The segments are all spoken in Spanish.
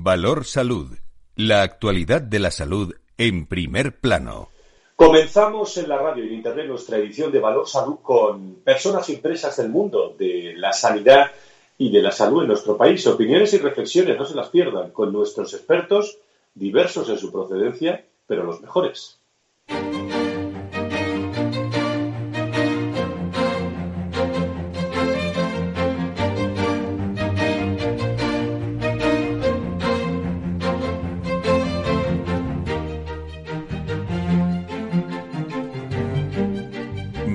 Valor Salud. La actualidad de la salud en primer plano. Comenzamos en la radio y en internet nuestra edición de Valor Salud con personas y empresas del mundo de la sanidad y de la salud en nuestro país. Opiniones y reflexiones, no se las pierdan, con nuestros expertos, diversos en su procedencia, pero los mejores.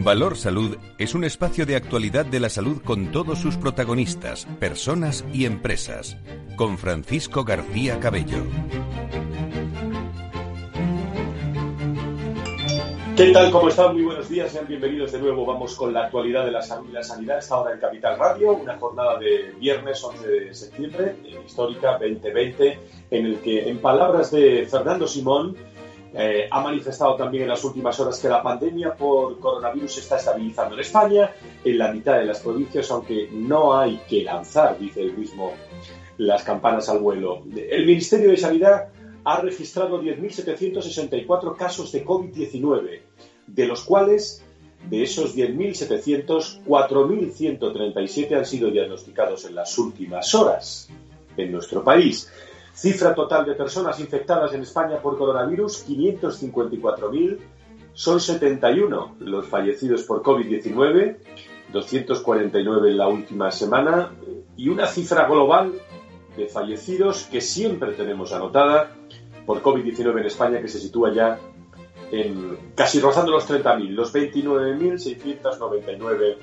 Valor Salud es un espacio de actualidad de la salud con todos sus protagonistas, personas y empresas. Con Francisco García Cabello. ¿Qué tal? ¿Cómo están? Muy buenos días, sean bienvenidos de nuevo. Vamos con la actualidad de la salud y la sanidad. Esta hora en Capital Radio, una jornada de viernes 11 de septiembre, histórica 2020, en el que, en palabras de Fernando Simón, eh, ha manifestado también en las últimas horas que la pandemia por coronavirus está estabilizando en España, en la mitad de las provincias, aunque no hay que lanzar, dice él mismo, las campanas al vuelo. El Ministerio de Sanidad ha registrado 10.764 casos de COVID-19, de los cuales, de esos 10.700, 4.137 han sido diagnosticados en las últimas horas en nuestro país. Cifra total de personas infectadas en España por coronavirus, 554.000. Son 71 los fallecidos por COVID-19, 249 en la última semana y una cifra global de fallecidos que siempre tenemos anotada por COVID-19 en España que se sitúa ya en casi rozando los 30.000, los 29.699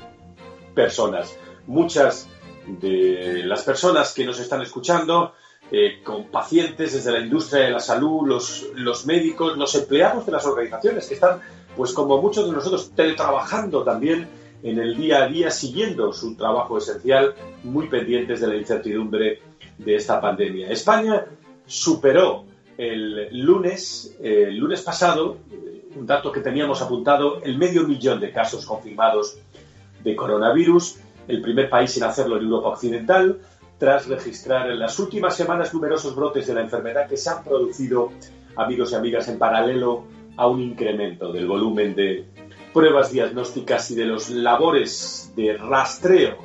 personas. Muchas de las personas que nos están escuchando eh, con pacientes desde la industria de la salud, los, médicos, los empleados de las organizaciones que están, pues como muchos de nosotros, teletrabajando también en el día a día, siguiendo su trabajo esencial, muy pendientes de la incertidumbre de esta pandemia. España superó el lunes, eh, el lunes pasado, un dato que teníamos apuntado, el medio millón de casos confirmados de coronavirus, el primer país en hacerlo en Europa Occidental, tras registrar en las últimas semanas numerosos brotes de la enfermedad que se han producido, amigos y amigas, en paralelo a un incremento del volumen de pruebas diagnósticas y de los labores de rastreo,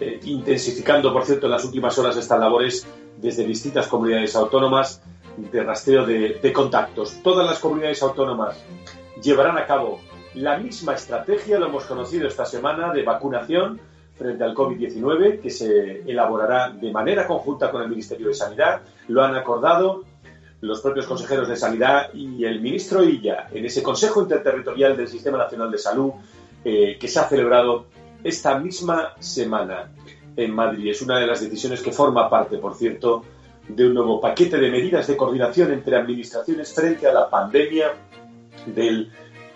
eh, intensificando, por cierto, en las últimas horas estas labores desde distintas comunidades autónomas de rastreo de, de contactos. Todas las comunidades autónomas llevarán a cabo la misma estrategia, lo hemos conocido esta semana, de vacunación frente al COVID-19 que se elaborará de manera conjunta con el Ministerio de Sanidad. Lo han acordado los propios consejeros de Sanidad y el ministro Illa en ese Consejo Interterritorial del Sistema Nacional de Salud eh, que se ha celebrado esta misma semana en Madrid. Es una de las decisiones que forma parte, por cierto, de un nuevo paquete de medidas de coordinación entre administraciones frente a la pandemia del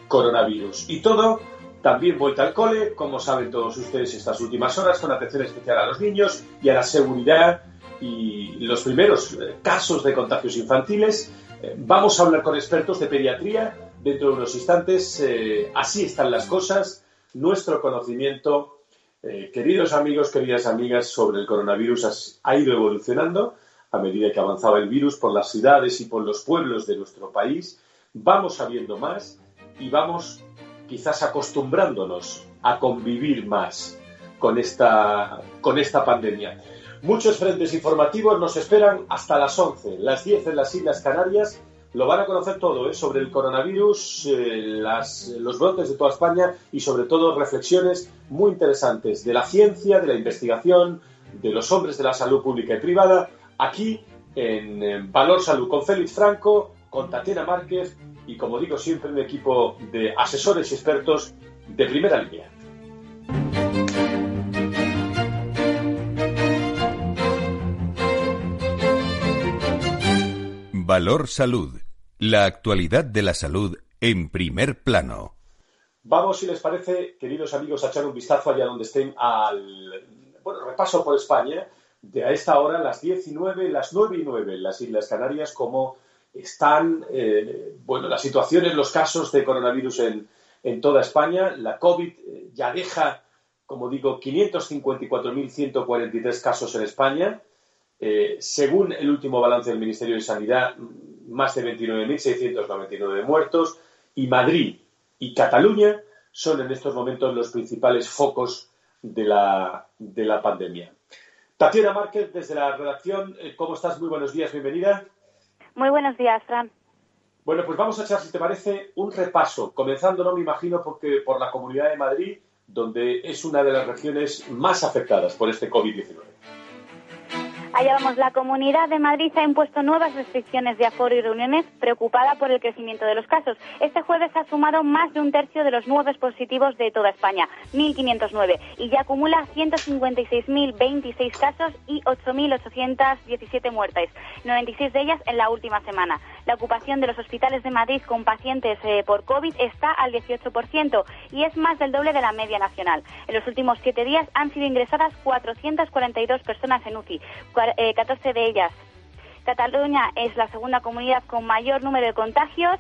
coronavirus. Y todo también vuelta al cole, como saben todos ustedes estas últimas horas, con atención especial a los niños y a la seguridad y los primeros eh, casos de contagios infantiles. Eh, vamos a hablar con expertos de pediatría dentro de unos instantes. Eh, así están las cosas. Nuestro conocimiento, queridos amigos, queridas amigas, sobre el coronavirus ha ido evolucionando a medida que avanzaba el virus por las ciudades y por los pueblos de nuestro país. Vamos sabiendo más y vamos quizás acostumbrándonos a convivir más con esta, con esta pandemia. Muchos frentes informativos nos esperan hasta las 11, las 10 en las Islas Canarias. Lo van a conocer todo ¿eh? sobre el coronavirus, eh, las, los brotes de toda España y sobre todo reflexiones muy interesantes de la ciencia, de la investigación, de los hombres de la salud pública y privada, aquí en Valor Salud con Félix Franco, con Tatiana Márquez y, como digo siempre, un equipo de asesores y expertos de primera línea. Valor Salud. La actualidad de la salud en primer plano. Vamos, si les parece, queridos amigos, a echar un vistazo allá donde estén al bueno, repaso por España de a esta hora, las 19, las 9 y 9 en las Islas Canarias, como están, eh, bueno, la situación en los casos de coronavirus en, en toda España. La COVID eh, ya deja, como digo, 554.143 casos en España. Eh, según el último balance del Ministerio de Sanidad, más de 29.699 muertos y Madrid y Cataluña son en estos momentos los principales focos de la, de la pandemia. Tatiana Márquez, desde la redacción, ¿cómo estás? Muy buenos días, bienvenida. Muy buenos días, Fran. Bueno, pues vamos a echar, si te parece, un repaso, comenzando, no me imagino, porque por la Comunidad de Madrid, donde es una de las regiones más afectadas por este COVID-19. Allá vamos, la Comunidad de Madrid ha impuesto nuevas restricciones de aforo y reuniones preocupada por el crecimiento de los casos. Este jueves ha sumado más de un tercio de los nuevos positivos de toda España, 1.509, y ya acumula 156.026 casos y 8.817 muertes, 96 de ellas en la última semana. La ocupación de los hospitales de Madrid con pacientes eh, por COVID está al 18% y es más del doble de la media nacional. En los últimos siete días han sido ingresadas 442 personas en UCI, 14 eh, de ellas. Cataluña es la segunda comunidad con mayor número de contagios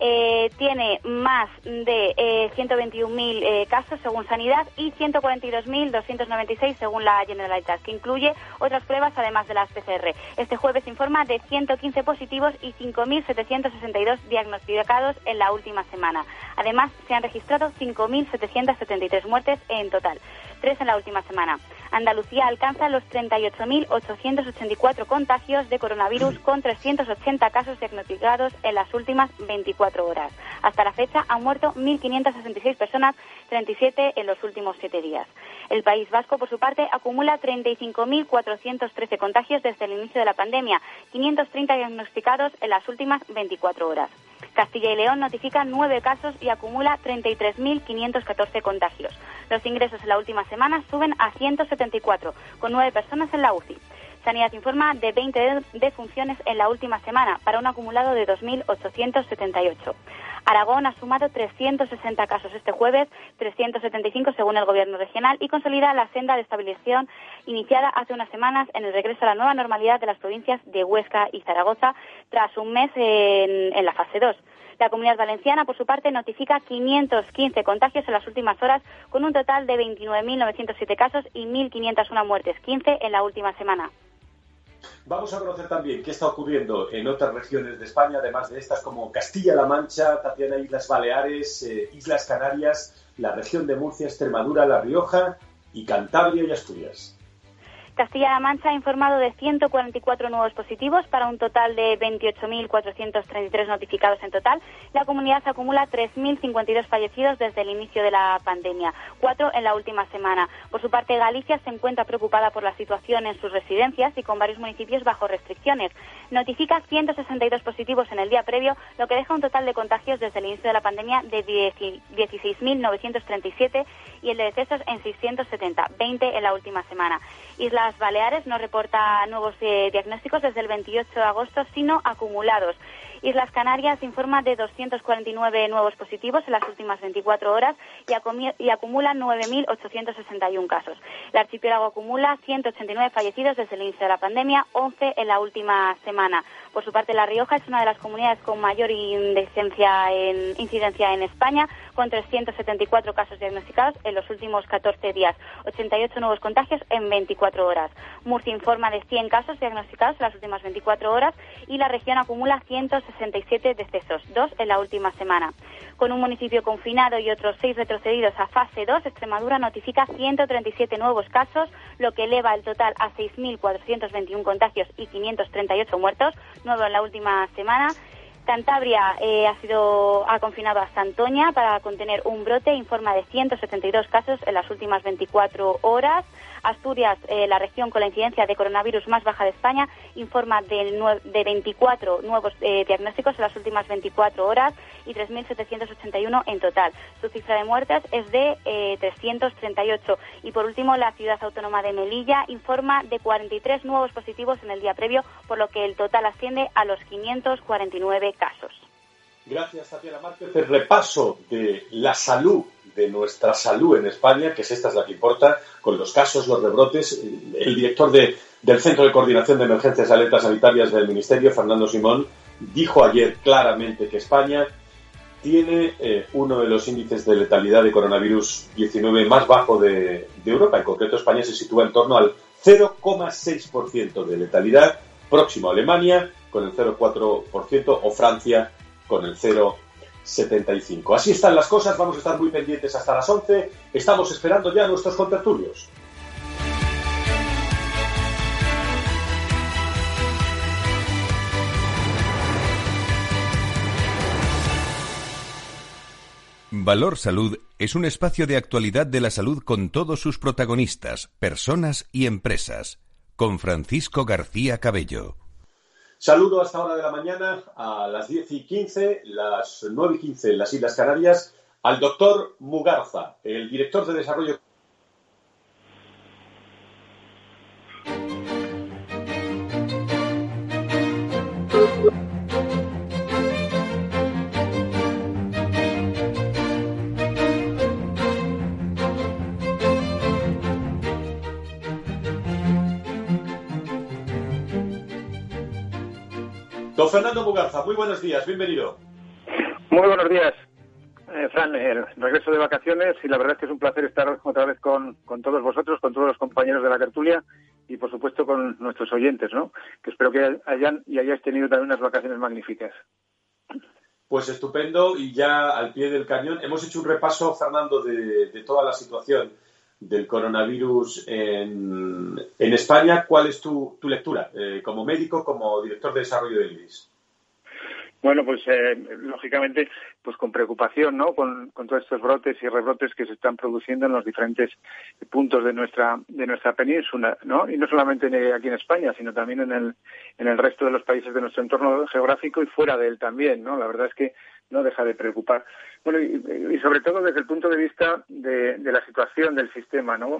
eh, tiene más de eh, 121.000 eh, casos según Sanidad y 142.296 según la Generalitat, que incluye otras pruebas además de las PCR. Este jueves informa de 115 positivos y 5.762 diagnosticados en la última semana. Además, se han registrado 5.773 muertes en total, tres en la última semana. Andalucía alcanza los 38.884 contagios de coronavirus con 380 casos diagnosticados en las últimas 24 horas. Hasta la fecha han muerto 1.566 personas, 37 en los últimos siete días. El País Vasco, por su parte, acumula 35.413 contagios desde el inicio de la pandemia, 530 diagnosticados en las últimas 24 horas. Castilla y León notifica nueve casos y acumula 33.514 contagios. Los ingresos en la última semana suben a 174, con nueve personas en la UCI. Sanidad informa de 20 defunciones en la última semana, para un acumulado de 2.878. Aragón ha sumado 360 casos este jueves, 375 según el Gobierno regional, y consolida la senda de estabilización iniciada hace unas semanas en el regreso a la nueva normalidad de las provincias de Huesca y Zaragoza tras un mes en, en la fase 2. La Comunidad Valenciana, por su parte, notifica 515 contagios en las últimas horas, con un total de 29.907 casos y 1.501 muertes, 15 en la última semana. Vamos a conocer también qué está ocurriendo en otras regiones de España, además de estas como Castilla-La Mancha, Tatiana, Islas Baleares, eh, Islas Canarias, la región de Murcia, Extremadura, La Rioja y Cantabria y Asturias. Castilla-La Mancha ha informado de 144 nuevos positivos para un total de 28.433 notificados en total. La comunidad acumula 3.052 fallecidos desde el inicio de la pandemia, cuatro en la última semana. Por su parte, Galicia se encuentra preocupada por la situación en sus residencias y con varios municipios bajo restricciones. Notifica 162 positivos en el día previo, lo que deja un total de contagios desde el inicio de la pandemia de 16.937 y el de decesos en 670, 20 en la última semana. Islas Baleares no reporta nuevos eh, diagnósticos desde el 28 de agosto, sino acumulados. Islas Canarias informa de 249 nuevos positivos en las últimas 24 horas y, acumula 9.861 casos. El archipiélago acumula 189 fallecidos desde el inicio de la pandemia, 11 en la última semana. Por su parte, La Rioja es una de las comunidades con mayor incidencia en, incidencia en España, con 374 casos diagnosticados en los últimos 14 días, 88 nuevos contagios en 24 horas. Murcia informa de 100 casos diagnosticados en las últimas 24 horas y la región acumula 160 67 decesos, dos en la última semana. Con un municipio confinado y otros seis retrocedidos a fase 2, Extremadura notifica 137 nuevos casos, lo que eleva el total a 6.421 contagios y 538 muertos, nuevo en la última semana. Cantabria eh, ha sido ha confinado a Santoña para contener un brote, informa de 172 casos en las últimas 24 horas. Asturias, eh, la región con la incidencia de coronavirus más baja de España, informa de, de 24 nuevos eh, diagnósticos en las últimas 24 horas y 3.781 en total. Su cifra de muertes es de 338. Eh, y por último, la ciudad autónoma de Melilla informa de 43 nuevos positivos en el día previo, por lo que el total asciende a los 549 casos. Gracias, Tatiana Márquez. El repaso de la salud, de nuestra salud en España, que es esta es la que importa, con los casos, los rebrotes. El director del Centro de Coordinación de Emergencias y Alertas Sanitarias del Ministerio, Fernando Simón, dijo ayer claramente que España tiene eh, uno de los índices de letalidad de coronavirus 19 más bajo de, de Europa. En concreto, España se sitúa en torno al 0,6% de letalidad, próximo a Alemania con el 0,4% o Francia con el 0,75%. Así están las cosas, vamos a estar muy pendientes hasta las 11, estamos esperando ya nuestros contertulios. Valor Salud es un espacio de actualidad de la salud con todos sus protagonistas, personas y empresas. Con Francisco García Cabello. Saludo hasta hora de la mañana, a las 10 y 15, las 9 y 15 en las Islas Canarias, al doctor Mugarza, el director de desarrollo Don Fernando Mugarza, muy buenos días, bienvenido. Muy buenos días, eh, Fran. El regreso de vacaciones y la verdad es que es un placer estar otra vez con, todos vosotros, con todos los compañeros de la tertulia y por supuesto con nuestros oyentes, ¿no? Que espero que hayan y hayáis tenido también unas vacaciones magníficas. Pues estupendo y ya al pie del cañón. Hemos hecho un repaso, Fernando, de toda la situación del coronavirus en, en España. ¿Cuál es tu, tu lectura eh, como médico, como director de desarrollo del IRIS? Bueno, pues eh, lógicamente, pues con preocupación, ¿no? Con, todos estos brotes y rebrotes que se están produciendo en los diferentes puntos de nuestra de nuestra península, ¿no? Y no solamente aquí en España, sino también en el en el resto de los países de nuestro entorno geográfico y fuera de él también, ¿no? La verdad es que no deja de preocupar. Bueno, y, sobre todo desde el punto de vista de, la situación del sistema, ¿no?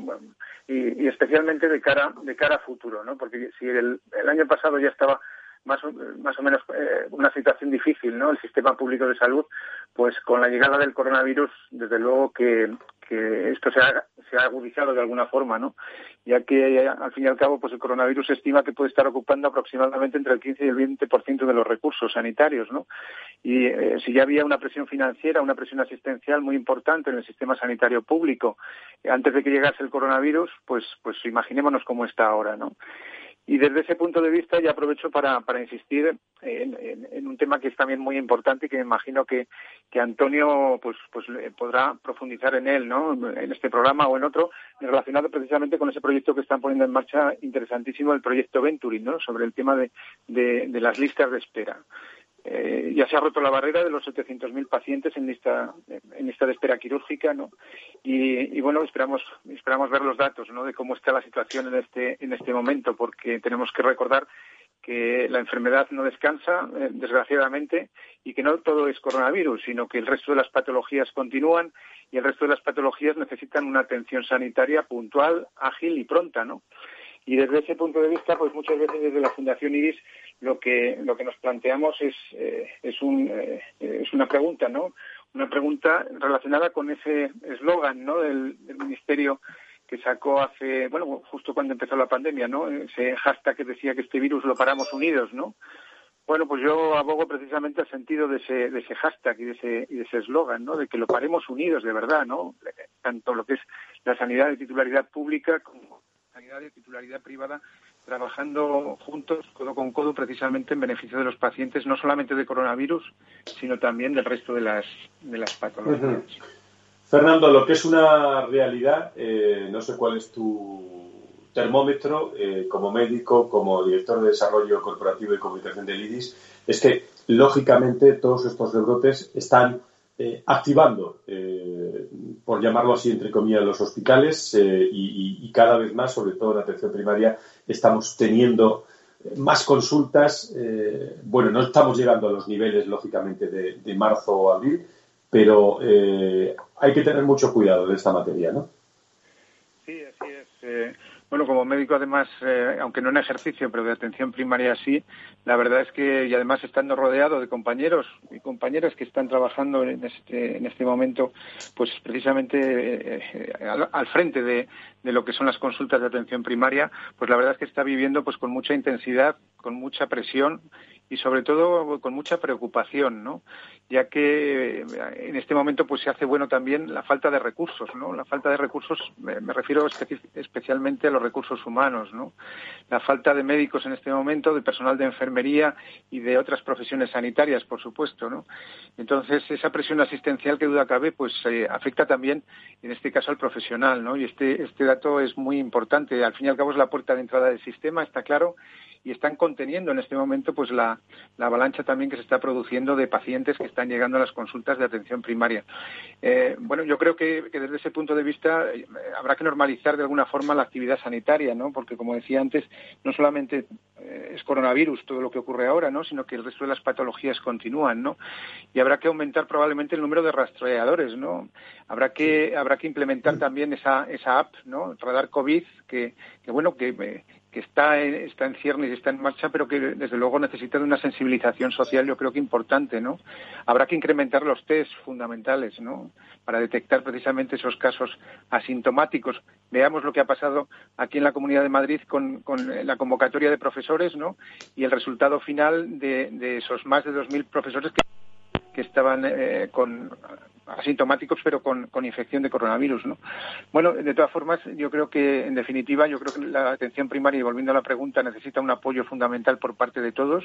Y, especialmente de cara de cara a futuro, ¿no? Porque si el año pasado ya estaba más más o menos eh, una situación difícil, ¿no? El sistema público de salud, pues con la llegada del coronavirus, desde luego que, que esto se ha, agudizado de alguna forma, ¿no? Ya que al fin y al cabo, pues el coronavirus estima que puede estar ocupando aproximadamente entre el 15 y el 20% de los recursos sanitarios, ¿no? Y eh, si ya había una presión financiera, una presión asistencial muy importante en el sistema sanitario público antes de que llegase el coronavirus, pues, pues imaginémonos cómo está ahora, ¿no? Y desde ese punto de vista ya aprovecho para, para insistir en, un tema que es también muy importante y que me imagino que, que Antonio pues, pues podrá profundizar en él, ¿no? En este programa o en otro, relacionado precisamente con ese proyecto que están poniendo en marcha interesantísimo, el proyecto Venturi, ¿no? Sobre el tema de, de las listas de espera. Eh, ya se ha roto la barrera de los 700.000 pacientes en lista, en lista de espera quirúrgica, ¿no? Y, bueno, esperamos, esperamos ver los datos, ¿no? De cómo está la situación en este, en este momento, porque tenemos que recordar que la enfermedad no descansa, eh, desgraciadamente, y que no todo es coronavirus, sino que el resto de las patologías continúan y el resto de las patologías necesitan una atención sanitaria puntual, ágil y pronta, ¿no? Y desde ese punto de vista, pues muchas veces desde la Fundación IRIS lo que, lo que nos planteamos es, eh, es, un, eh, es una pregunta, ¿no? Una pregunta relacionada con ese eslogan, ¿no? Del, Ministerio que sacó hace, bueno, justo cuando empezó la pandemia, ¿no? Ese hashtag que decía que este virus lo paramos unidos, ¿no? Bueno, pues yo abogo precisamente al sentido de ese, de ese hashtag y de ese y de ese eslogan, ¿no? De que lo paremos unidos de verdad, ¿no? Tanto lo que es la sanidad de titularidad pública como de titularidad privada trabajando juntos, codo con codo, precisamente en beneficio de los pacientes, no solamente de coronavirus, sino también del resto de las, de las patologías. Fernando, lo que es una realidad, eh, no sé cuál es tu termómetro eh, como médico, como director de desarrollo corporativo y comunicación del IDIS, es que lógicamente todos estos rebrotes están eh, activando, eh, por llamarlo así, entre comillas, los hospitales eh, y, cada vez más, sobre todo en atención primaria, estamos teniendo más consultas. bueno, no estamos llegando a los niveles, lógicamente, de, marzo o abril, pero hay que tener mucho cuidado de esta materia, ¿no? Sí, así es. Bueno, como médico además, eh, aunque no en ejercicio, pero de atención primaria sí, la verdad es que, y además estando rodeado de compañeros y compañeras que están trabajando en este, en este momento, pues precisamente eh, eh, al, frente de, de, lo que son las consultas de atención primaria, pues la verdad es que está viviendo pues con mucha intensidad, con mucha presión y sobre todo con mucha preocupación, ¿no? ya que eh, en este momento pues se hace bueno también la falta de recursos, ¿no? La falta de recursos, me, refiero especialmente a los recursos humanos, ¿no? La falta de médicos en este momento, de personal de enfermería y de otras profesiones sanitarias, por supuesto, ¿no? Entonces, esa presión asistencial que duda cabe, pues eh, afecta también, en este caso, al profesional, ¿no? Y este, este dato es muy importante. Al fin y al cabo es la puerta de entrada del sistema, está claro, y están conteniendo en este momento pues la, avalancha también que se está produciendo de pacientes que están llegando a las consultas de atención primaria. Eh, bueno, yo creo que, desde ese punto de vista eh, habrá que normalizar de alguna forma la actividad sanitaria, ¿no? Porque como decía antes, no solamente eh, es coronavirus todo lo que ocurre ahora, ¿no? Sino que el resto de las patologías continúan, ¿no? Y habrá que aumentar probablemente el número de rastreadores, ¿no? Habrá que habrá que implementar también esa esa app, ¿no? Radar COVID que, que bueno que que está en, está en ciernes y está en marcha, pero que desde luego necesita de una sensibilización social, yo creo que importante, ¿no? Habrá que incrementar los test fundamentales, ¿no? Para detectar precisamente esos casos asintomáticos. Veamos lo que ha pasado aquí en la Comunidad de Madrid con, la convocatoria de profesores, ¿no? Y el resultado final de, esos más de 2.000 profesores que que estaban eh, con asintomáticos pero con, con, infección de coronavirus, ¿no? Bueno, de todas formas, yo creo que, en definitiva, yo creo que la atención primaria, y volviendo a la pregunta, necesita un apoyo fundamental por parte de todos.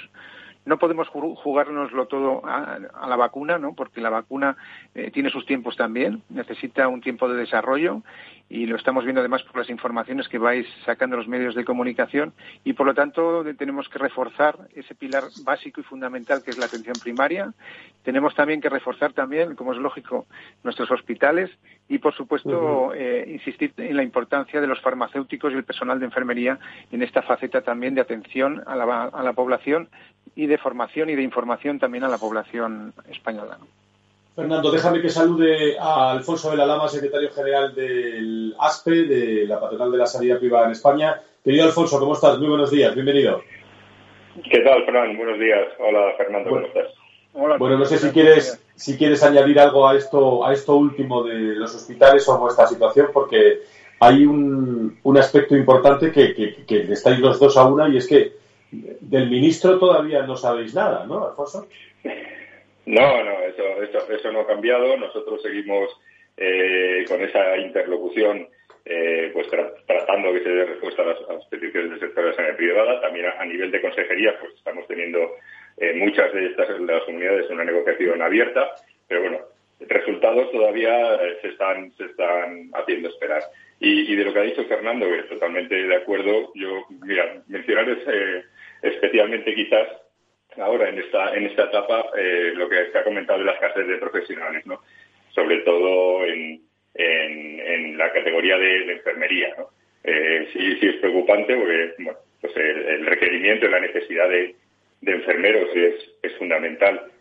No podemos jugárnoslo todo a, la vacuna, ¿no? Porque la vacuna eh, tiene sus tiempos también, necesita un tiempo de desarrollo y lo estamos viendo además por las informaciones que vais sacando los medios de comunicación y por lo tanto tenemos que reforzar ese pilar básico y fundamental que es la atención primaria. Tenemos también que reforzar también, como es lógico, nuestros hospitales y por supuesto eh, insistir en la importancia de los farmacéuticos y el personal de enfermería en esta faceta también de atención a la, a la población y de formación y de información también a la población española. Fernando, déjame que salude a Alfonso de la Lama, secretario general del ASPE, de la Patronal de la Sanidad Privada en España. Querido Alfonso, ¿cómo estás? Muy buenos días, bienvenido. ¿Qué tal, Fernando? Buenos días. Hola, Fernando, ¿cómo estás? Bueno, no sé si quieres, si quieres añadir algo a esto, a esto último de los hospitales o a vuestra situación, porque hay un, un aspecto importante que, que, que estáis los dos a una y es que del ministro todavía no sabéis nada, ¿no, Alfonso? No, no, eso, eso, eso no ha cambiado. Nosotros seguimos eh, con esa interlocución, eh, pues tratando que se dé respuesta a las, peticiones del sector de la sanidad privada. También a, nivel de consejería, pues estamos teniendo eh, muchas de estas de las comunidades una negociación abierta, pero bueno, resultados todavía se están se están haciendo esperar. Y, de lo que ha dicho Fernando, que totalmente de acuerdo, yo, mira, mencionar especialmente quizás ahora en esta en esta etapa eh, lo que se ha comentado de las escasez de profesionales, ¿no? Sobre todo en, en, la categoría de, enfermería, ¿no? Eh, sí, sí es preocupante porque bueno, pues el, requerimiento y la necesidad de, de enfermeros es, es fundamental.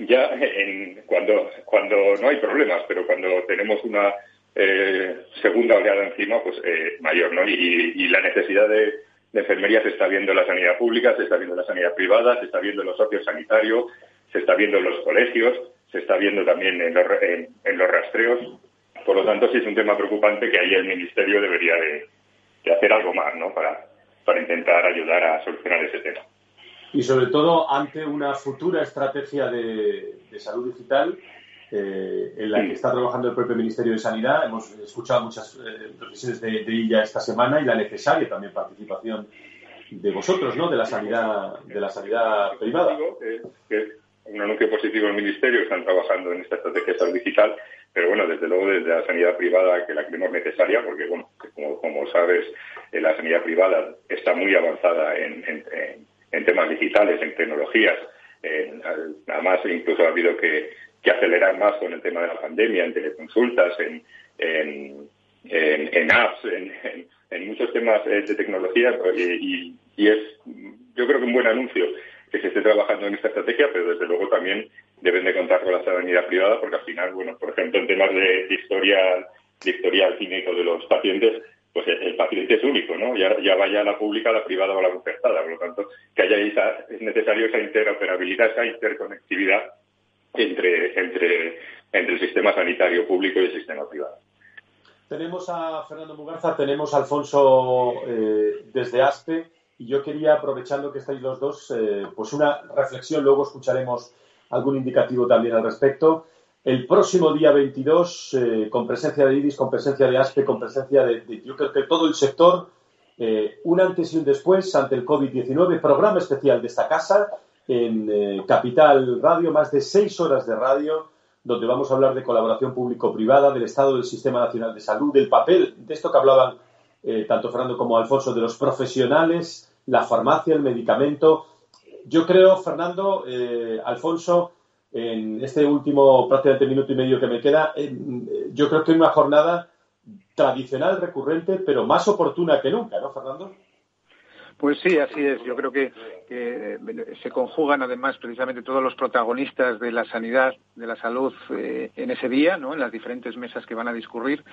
Ya en, cuando, cuando no hay problemas, pero cuando tenemos una eh, segunda oleada encima, pues eh, mayor, ¿no? y la necesidad de, de enfermería se está viendo en la sanidad pública, se está viendo en la sanidad privada, se está viendo en los socios sanitarios, se está viendo en los colegios, se está viendo también en los, en, los rastreos. Por lo tanto, sí es un tema preocupante que ahí el Ministerio debería de, hacer algo más ¿no? para, para intentar ayudar a solucionar ese tema. Y sobre todo ante una futura estrategia de, de salud digital eh, en la que está trabajando el propio Ministerio de Sanidad. Hemos escuchado muchas eh, reflexiones de, ella esta semana y la necesaria también participación de vosotros, ¿no? De la sanidad, de la sanidad privada. un anuncio positivo del Ministerio, están trabajando en esta estrategia de salud digital, pero bueno, desde luego desde la sanidad privada que la creemos necesaria, porque bueno, como, sabes, eh, la sanidad privada está muy avanzada en, en temas digitales, en tecnologías. además, incluso ha habido que acelerar más con el tema de la pandemia, en teleconsultas, en, en, apps, en, muchos temas eh, de tecnología y, es, yo creo que un buen anuncio que se esté trabajando en esta estrategia, pero desde luego también deben de contar con la sanidad privada porque al final, bueno, por ejemplo, en temas de, historia de historial clínico de los pacientes, pues el, paciente es único, ¿no? Ya, ya vaya la pública, la privada o la concertada. Por lo tanto, que haya esa, es necesario esa interoperabilidad, esa interconectividad entre, entre, entre el sistema sanitario público y el sistema privado. Tenemos a Fernando Mugarza, tenemos a Alfonso eh, desde ASPE. y yo quería, aprovechando que estáis los dos, eh, pues una reflexión, luego escucharemos algún indicativo también al respecto. El próximo día 22, eh, con presencia de IDIS, con presencia de ASPE, con presencia de, yo creo que todo el sector, eh, un antes y un después ante el COVID-19, programa especial de esta casa en Capital Radio, más de seis horas de radio, donde vamos a hablar de colaboración público-privada, del estado del Sistema Nacional de Salud, del papel, de esto que hablaban tanto Fernando como Alfonso, de los profesionales la farmacia, el medicamento. Yo creo, Fernando, eh, Alfonso, en este último prácticamente minuto y medio que me queda, yo creo que es una jornada tradicional, recurrente, pero más oportuna que nunca, ¿no, Fernando? Pues sí, así es. Yo creo que, se conjugan además precisamente todos los protagonistas de la sanidad, de la salud eh, en ese día, ¿no? En las diferentes mesas que van a discurrir.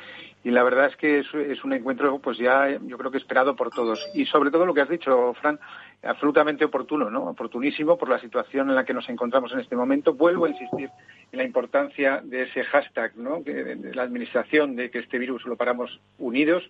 Y la verdad es que es, un encuentro, pues ya yo creo que esperado por todos. Y sobre todo lo que has dicho, Fran, absolutamente oportuno, ¿no? Oportunísimo por la situación en la que nos encontramos en este momento. Vuelvo a insistir en la importancia de ese hashtag, ¿no? de la administración de que este virus lo paramos unidos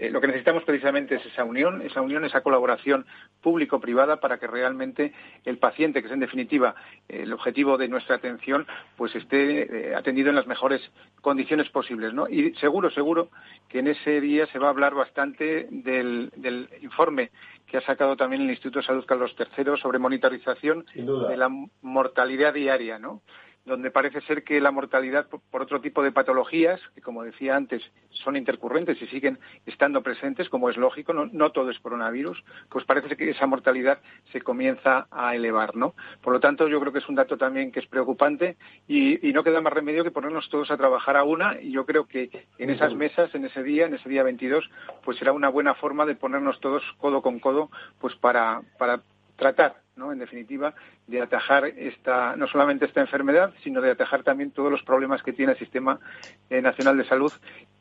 eh, lo que necesitamos precisamente es esa unión, esa unión, esa colaboración público-privada para que realmente el paciente, que es en definitiva eh, el objetivo de nuestra atención, pues esté eh, atendido en las mejores condiciones posibles. ¿no? Y seguro, seguro que en ese día se va a hablar bastante del, del informe que ha sacado también el Instituto de Salud Carlos III sobre monitorización de la mortalidad diaria, ¿no? Donde parece ser que la mortalidad por otro tipo de patologías, que como decía antes, son intercurrentes y siguen estando presentes, como es lógico, no, todo es coronavirus, pues parece que esa mortalidad se comienza a elevar, ¿no? Por lo tanto, yo creo que es un dato también que es preocupante y, no queda más remedio que ponernos todos a trabajar a una y yo creo que en esas mesas, en ese día, en ese día 22, pues será una buena forma de ponernos todos codo con codo, pues para, para tratar, ¿no? en definitiva, de atajar esta, no solamente esta enfermedad, sino de atajar también todos los problemas que tiene el Sistema eh, Nacional de Salud,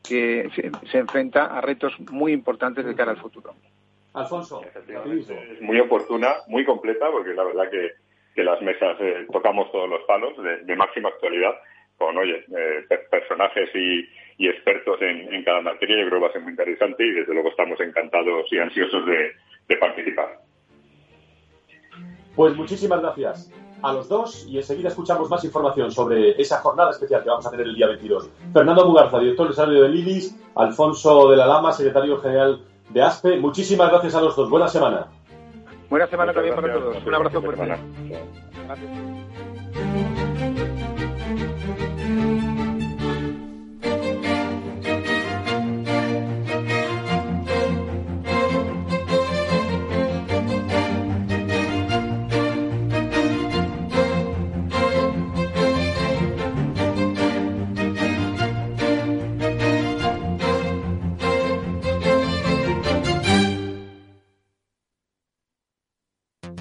que se, enfrenta a retos muy importantes de cara al futuro. Alfonso, es muy oportuna, muy completa, porque la verdad que, que las mesas eh, tocamos todos los palos de, máxima actualidad con, oye, eh, personajes y, expertos en, cada materia. Yo creo que va a ser muy interesante y desde luego estamos encantados y ansiosos de participar. Pues muchísimas gracias a los dos y enseguida escuchamos más información sobre esa jornada especial que vamos a tener el día 22. Fernando Mugarza, director de desarrollo de Lilis, Alfonso de la Lama, secretario general de ASPE. Muchísimas gracias a los dos. Buena semana. Buena semana también para todos. Un abrazo fuerte. Gracias.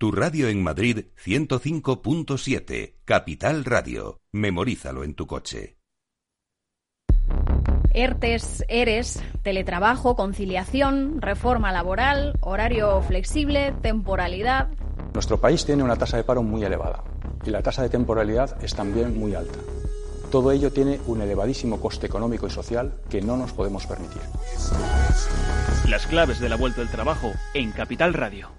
Tu radio en Madrid 105.7, Capital Radio. Memorízalo en tu coche. ERTES, ERES, teletrabajo, conciliación, reforma laboral, horario flexible, temporalidad. Nuestro país tiene una tasa de paro muy elevada y la tasa de temporalidad es también muy alta. Todo ello tiene un elevadísimo coste económico y social que no nos podemos permitir. Las claves de la vuelta del trabajo en Capital Radio.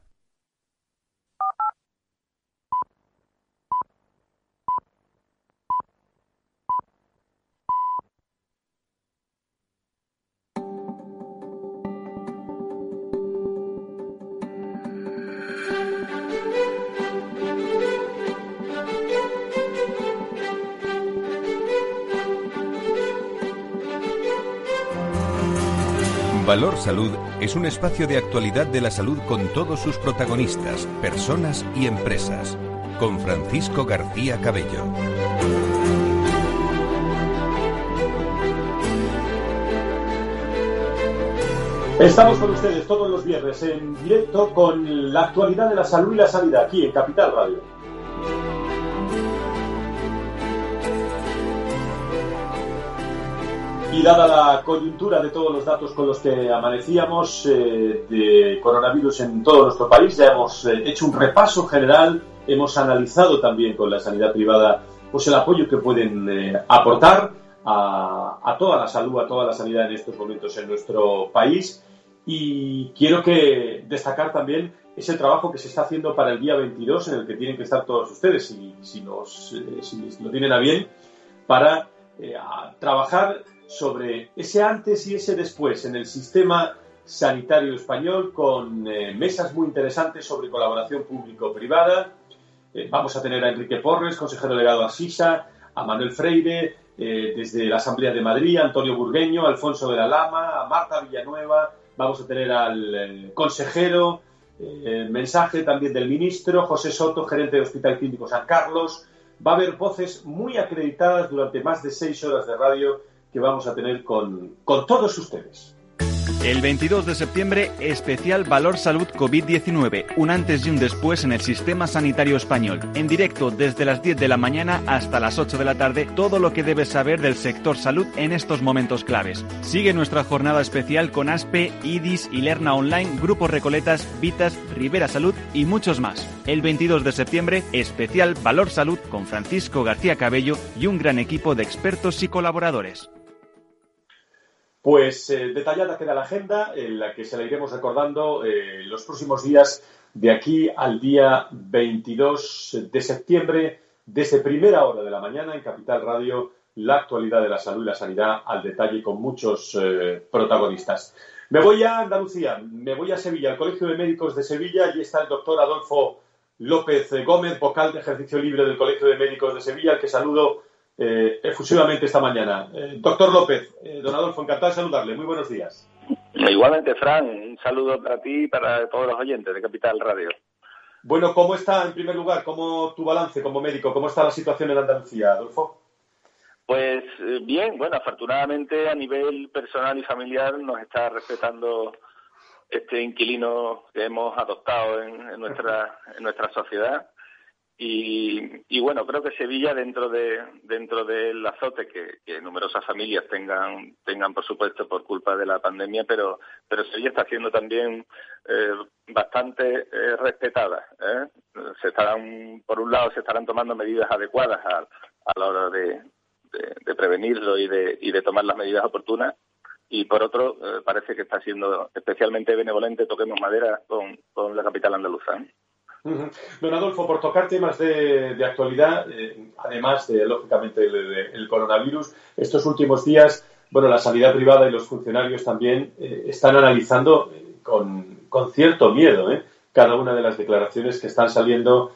Valor Salud es un espacio de actualidad de la salud con todos sus protagonistas, personas y empresas. Con Francisco García Cabello. Estamos con ustedes todos los viernes en directo con la actualidad de la salud y la sanidad aquí en Capital Radio. Y dada la coyuntura de todos los datos con los que amanecíamos eh, de coronavirus en todo nuestro país, ya hemos eh, hecho un repaso general, hemos analizado también con la sanidad privada pues el apoyo que pueden eh, aportar a, a, toda la salud, a toda la sanidad en estos momentos en nuestro país. Y quiero que destacar también ese trabajo que se está haciendo para el día 22, en el que tienen que estar todos ustedes, si, si, nos, si lo tienen a bien, para trabajar sobre ese antes y ese después en el sistema sanitario español con eh, mesas muy interesantes sobre colaboración público-privada. Eh, vamos a tener a Enrique Porres, consejero delegado a SISA, a Manuel Freire, eh, desde la Asamblea de Madrid, a Antonio Burgueño, Alfonso de la Lama, a Marta Villanueva, vamos a tener al consejero, mensaje también del ministro, José Soto, gerente del Hospital Clínico San Carlos. Va a haber voces muy acreditadas durante más de seis horas de radio que vamos a tener con, con todos ustedes. El 22 de septiembre, especial Valor Salud COVID-19, un antes y un después en el sistema sanitario español. En directo desde las 10 de la mañana hasta las 8 de la tarde, todo lo que debes saber del sector salud en estos momentos claves. Sigue nuestra jornada especial con ASPE, IDIS, Ilerna Online, Grupos Recoletas, Vitas, Rivera Salud y muchos más. El 22 de septiembre, especial Valor Salud con Francisco García Cabello y un gran equipo de expertos y colaboradores. Pues eh, detallada queda la agenda, en la que se la iremos recordando eh, los próximos días de aquí al día 22 de septiembre, desde primera hora de la mañana en Capital Radio, la actualidad de la salud y la sanidad al detalle con muchos eh, protagonistas. Me voy a Andalucía, me voy a Sevilla, al Colegio de Médicos de Sevilla, y está el doctor Adolfo López Gómez, vocal de ejercicio libre del Colegio de Médicos de Sevilla, al que saludo eh, efusivamente esta mañana. Eh, doctor López, eh, don Adolfo, encantado de saludarle. Muy buenos días. Igualmente, Fran, un saludo para ti y para todos los oyentes de Capital Radio. Bueno, ¿cómo está, en primer lugar, cómo tu balance como médico? ¿Cómo está la situación en Andalucía, Adolfo? Pues bien, bueno, afortunadamente a nivel personal y familiar nos está respetando este inquilino que hemos adoptado en, nuestra, en nuestra sociedad y, bueno, creo que Sevilla, dentro de dentro del azote que, numerosas familias tengan, tengan, por supuesto, por culpa de la pandemia, pero, pero Sevilla está siendo también eh, bastante eh, respetada. ¿eh? Se estarán, por un lado, se estarán tomando medidas adecuadas a, a la hora de, de, prevenirlo y de, y de tomar las medidas oportunas. Y por otro, eh, parece que está siendo especialmente benevolente, toquemos madera, con, con la capital andaluza. Don Adolfo, por tocar temas de, actualidad, eh, además de, lógicamente, el, coronavirus, estos últimos días, bueno, la sanidad privada y los funcionarios también eh, están analizando eh, con, cierto miedo cada una de las declaraciones que están saliendo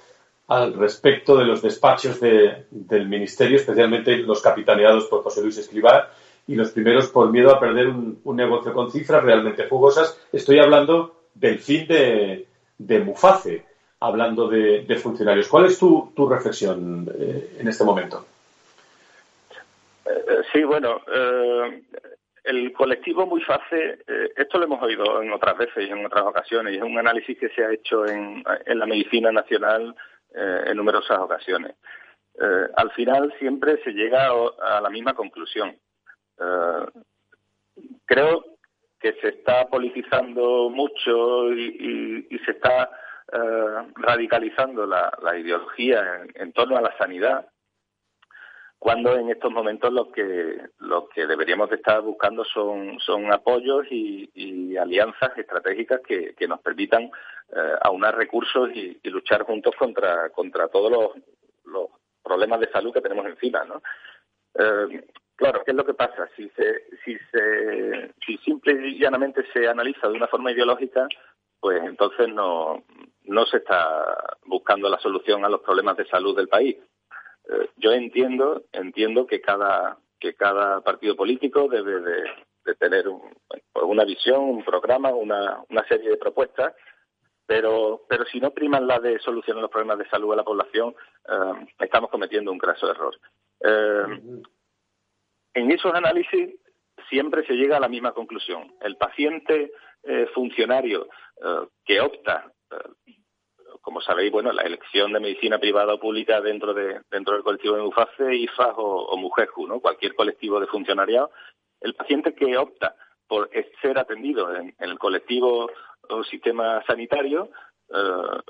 al respecto de los despachos del Ministerio, especialmente los capitaneados por José Luis Escribá y los primeros por miedo a perder un, negocio con cifras realmente jugosas. Estoy hablando del fin de, de Muface hablando de, funcionarios. ¿Cuál es tu, reflexión eh, en este momento? Eh, sí, bueno, eh, el colectivo muy fácil, esto lo hemos oído en otras veces y en otras ocasiones, y es un análisis que se ha hecho en, la medicina nacional en numerosas ocasiones. al final siempre se llega a, la misma conclusión. creo que se está politizando mucho y se está eh, radicalizando la, ideología en, torno a la sanidad, cuando en estos momentos lo que lo que deberíamos de estar buscando son son apoyos y, alianzas estratégicas que, nos permitan eh, aunar recursos y, luchar juntos contra todos los, los, problemas de salud que tenemos encima no eh, claro qué es lo que pasa si se si se si simple y llanamente se analiza de una forma ideológica pues entonces no no se está buscando la solución a los problemas de salud del país eh, yo entiendo entiendo que cada que cada partido político debe de, tener pues una visión, un programa, una, una serie de propuestas, pero pero si no priman la de solucionar los problemas de salud de la población, eh, estamos cometiendo un graso error. Eh, en esos análisis siempre se llega a la misma conclusión. El paciente funcionario que opta como sabéis, bueno, la elección de medicina privada o pública dentro de dentro del colectivo de MUFACE, IFAS o, o MUJEJU, ¿no? Cualquier colectivo de funcionariado, el paciente que opta por ser atendido en, el colectivo o sistema sanitario, eh,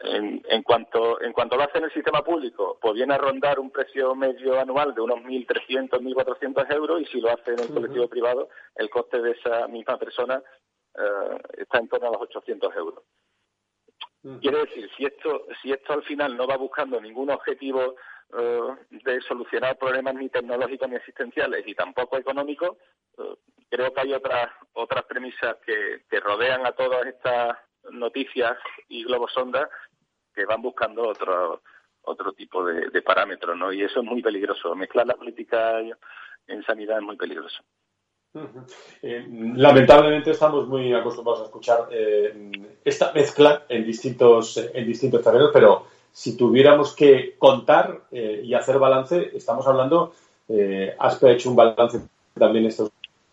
en, en, cuanto en cuanto lo hace en el sistema público, pues viene a rondar un precio medio anual de unos 1.300, 1.400 euros y si lo hace en el colectivo privado, el coste de esa misma persona eh, está en torno a los 800 euros. Quiere decir, si esto, si esto al final no va buscando ningún objetivo eh, de solucionar problemas ni tecnológicos ni existenciales y tampoco económicos, eh, creo que hay otras otras premisas que, que rodean a todas estas noticias y globos sondas que van buscando otro otro tipo de, de parámetros, ¿no? Y eso es muy peligroso. Mezclar la política en sanidad es muy peligroso. Eh, lamentablemente estamos muy acostumbrados a escuchar eh, esta mezcla en distintos, en distintos terrenos, pero si tuviéramos que contar eh, y hacer balance, estamos hablando, has hecho un balance también estos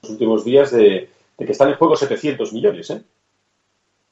últimos días de, de, que están en juego 700 millones. ¿eh?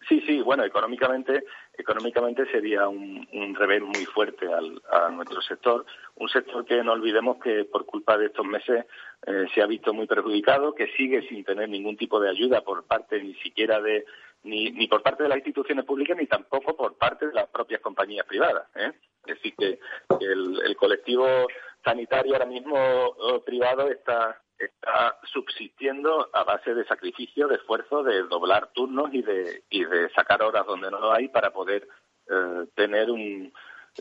Sí, sí, bueno, económicamente, económicamente sería un, un revés muy fuerte al, a nuestro sector, un sector que no olvidemos que por culpa de estos meses eh, se ha visto muy perjudicado, que sigue sin tener ningún tipo de ayuda por parte ni siquiera de ni, ni por parte de las instituciones públicas ni tampoco por parte de las propias compañías privadas. ¿eh? Es decir, que, el, colectivo sanitario ahora mismo eh, privado está está subsistiendo a base de sacrificio, de esfuerzo, de doblar turnos y de, y de sacar horas donde no lo hay para poder eh, tener un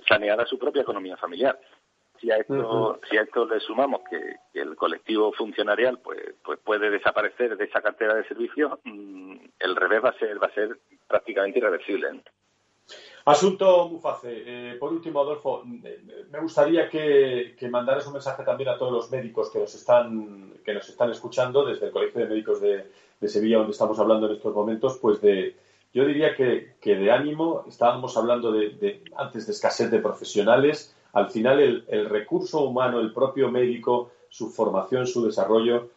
saneada su propia economía familiar. Si a esto, si a esto le sumamos que, el colectivo funcionarial pues, pues puede desaparecer de esa cartera de servicios, mm, el revés va a ser, va a ser prácticamente irreversible. Asunto Muface. Eh, por último, Adolfo, me gustaría que, mandaras un mensaje también a todos los médicos que nos están, que escuchando desde el Colegio de Médicos de, Sevilla, donde estamos hablando en estos momentos, pues de, yo diría que, de ánimo, estábamos hablando de, antes de escasez de profesionales, al final el, recurso humano, el propio médico, su formación, su desarrollo,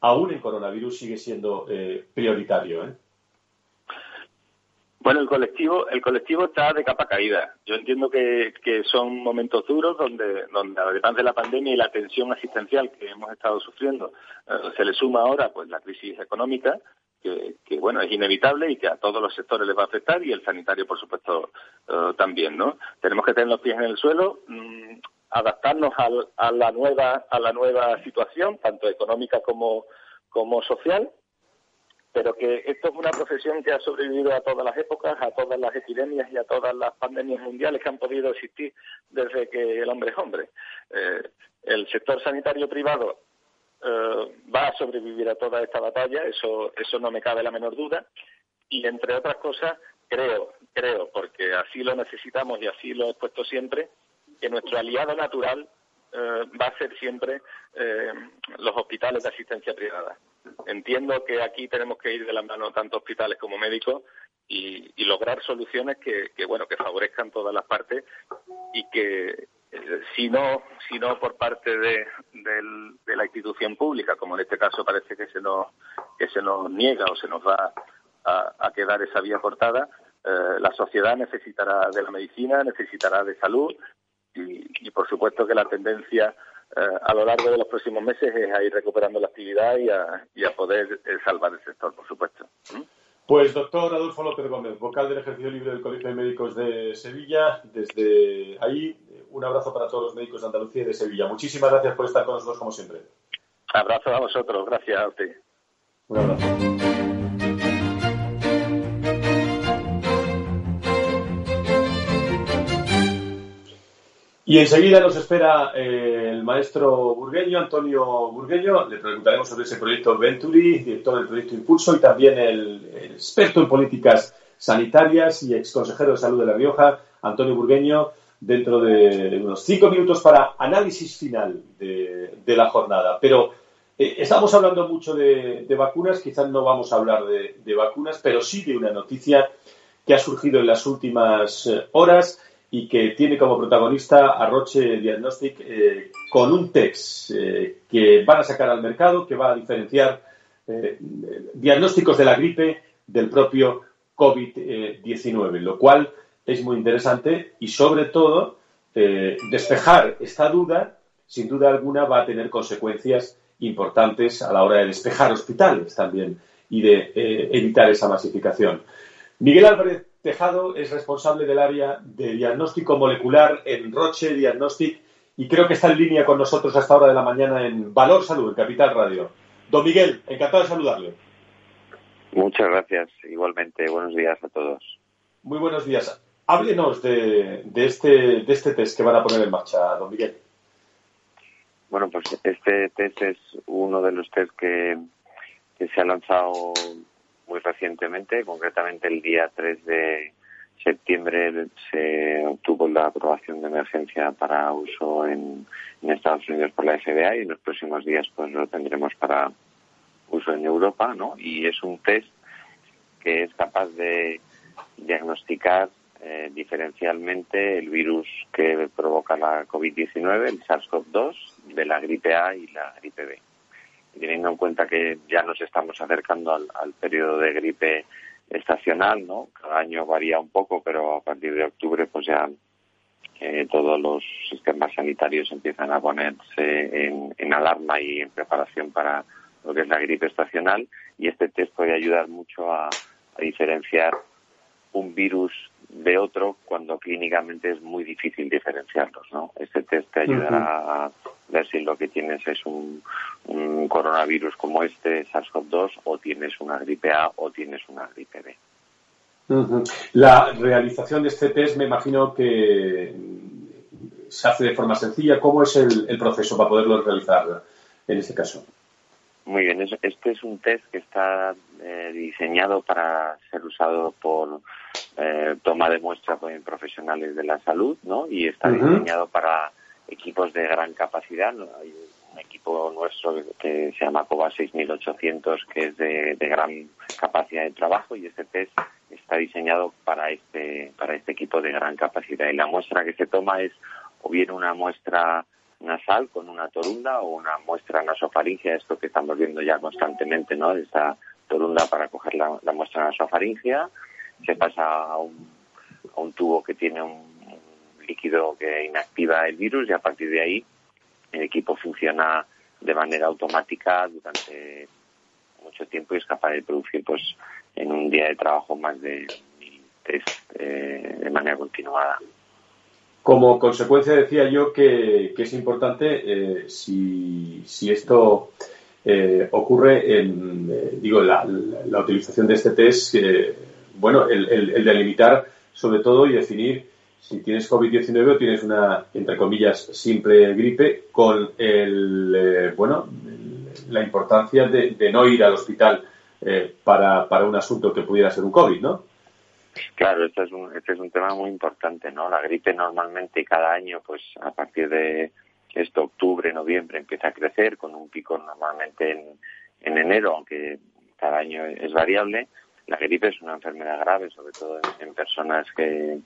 aún en coronavirus sigue siendo eh, prioritario. ¿eh? Bueno, el colectivo, el colectivo está de capa caída. Yo entiendo que, son momentos duros donde, donde además de la pandemia y la tensión asistencial que hemos estado sufriendo, eh, se le suma ahora pues la crisis económica, que, bueno es inevitable y que a todos los sectores les va a afectar y el sanitario por supuesto eh, también, ¿no? Tenemos que tener los pies en el suelo, mm, adaptarnos a la nueva a la nueva situación tanto económica como como social pero que esto es una profesión que ha sobrevivido a todas las épocas, a todas las epidemias y a todas las pandemias mundiales que han podido existir desde que el hombre es hombre. Eh, el sector sanitario privado eh, va a sobrevivir a toda esta batalla, eso, eso no me cabe la menor duda, y entre otras cosas, creo, creo, porque así lo necesitamos y así lo he puesto siempre, que nuestro aliado natural eh, va a ser siempre los hospitales de asistencia privada. Entiendo que aquí tenemos que ir de la mano tanto hospitales como médicos y, lograr soluciones que, bueno que favorezcan todas las partes y que eh, si no si no por parte de, la institución pública como en este caso parece que se nos que se nos niega o se nos va a, quedar esa vía cortada eh, la sociedad necesitará de la medicina necesitará de salud y por supuesto que la tendencia eh, a lo largo de los próximos meses es a ir recuperando la actividad y a, poder eh, salvar el sector, por supuesto. ¿Mm? Pues doctor Adolfo López Gómez, vocal del Ejercicio Libre del Colegio de Médicos de Sevilla, desde ahí un abrazo para todos los médicos de Andalucía y de Sevilla. Muchísimas gracias por estar con nosotros como siempre. Abrazo a vosotros, gracias a usted. Un abrazo. Y enseguida nos espera eh, el maestro burgueño, Antonio Burgueño. Le preguntaremos sobre ese proyecto Venturi, director del proyecto Impulso, y también el, experto en políticas sanitarias y ex consejero de salud de La Rioja, Antonio Burgueño, dentro de unos cinco minutos para análisis final de, la jornada. Pero eh, estamos hablando mucho de, vacunas, quizás no vamos a hablar de, vacunas, pero sí de una noticia que ha surgido en las últimas eh, horas y que tiene como protagonista a Roche Diagnostic eh, con un test eh, que van a sacar al mercado que va a diferenciar eh, diagnósticos de la gripe del propio COVID-19, lo cual es muy interesante y sobre todo despejar esta duda, sin duda alguna, va a tener consecuencias importantes a la hora de despejar hospitales también y de evitar esa masificación. Miguel Álvarez Tejado es responsable del área de diagnóstico molecular en Roche Diagnostic y creo que está en línea con nosotros a esta hora de la mañana en Valor Salud, en Capital Radio. Don Miguel, encantado de saludarle. Muchas gracias, igualmente. Buenos días a todos. Muy buenos días. Háblenos de, este, de este test que van a poner en marcha, don Miguel. Bueno, pues este test es uno de los test que, que se ha lanzado muy recientemente, concretamente el día 3 de septiembre se obtuvo la aprobación de emergencia para uso en, Estados Unidos por la FDA y en los próximos días pues lo tendremos para uso en Europa, ¿no? Y es un test que es capaz de diagnosticar eh, diferencialmente el virus que provoca la COVID-19, el SARS-CoV-2, de la gripe A y la gripe B teniendo en cuenta que ya nos estamos acercando al, periodo de gripe estacional, ¿no? Cada año varía un poco, pero a partir de octubre, pues ya eh, todos los sistemas sanitarios empiezan a ponerse en, alarma y en preparación para lo que es la gripe estacional y este test puede ayudar mucho a diferenciar un virus de otro cuando clínicamente es muy difícil diferenciarlos, ¿no? Este test te ayudará a ver si lo que tienes es un, coronavirus como este, SARS-CoV-2, o tienes una gripe A o tienes una gripe B. La realización de este test me imagino que se hace de forma sencilla. ¿Cómo es el proceso para poderlo realizar en este caso? Muy bien, este es un test que está eh, diseñado para ser usado por eh, toma de muestra por profesionales de la salud, ¿no? Y está diseñado para equipos de gran capacidad. Hay un equipo nuestro que se llama COBA 6800 que es de, de, gran capacidad de trabajo y este test está diseñado para este para este equipo de gran capacidad. Y la muestra que se toma es o bien una muestra nasal con una torunda o una muestra nasofaringea, esto que estamos viendo ya constantemente, ¿no? Esta torunda para coger la, muestra nasofaringea, se pasa a un, a un tubo que tiene un, líquido que inactiva el virus y a partir de ahí el equipo funciona de manera automática durante mucho tiempo y es capaz de producir pues en un día de trabajo más de mil test eh, de manera continuada. Como consecuencia decía yo que, es importante eh, si, esto eh, ocurre en, eh, digo, la, utilización de este test, bueno, el, el, de limitar sobre todo y definir si tienes COVID-19 o tienes una, entre comillas, simple gripe con el, bueno, la importancia de, de, no ir al hospital para, para un asunto que pudiera ser un COVID, ¿no? Claro, este es un, este es un tema muy importante, ¿no? La gripe normalmente cada año, pues a partir de esto, octubre, noviembre, empieza a crecer con un pico normalmente en, en enero, aunque cada año es variable. La gripe es una enfermedad grave, sobre todo en, personas que,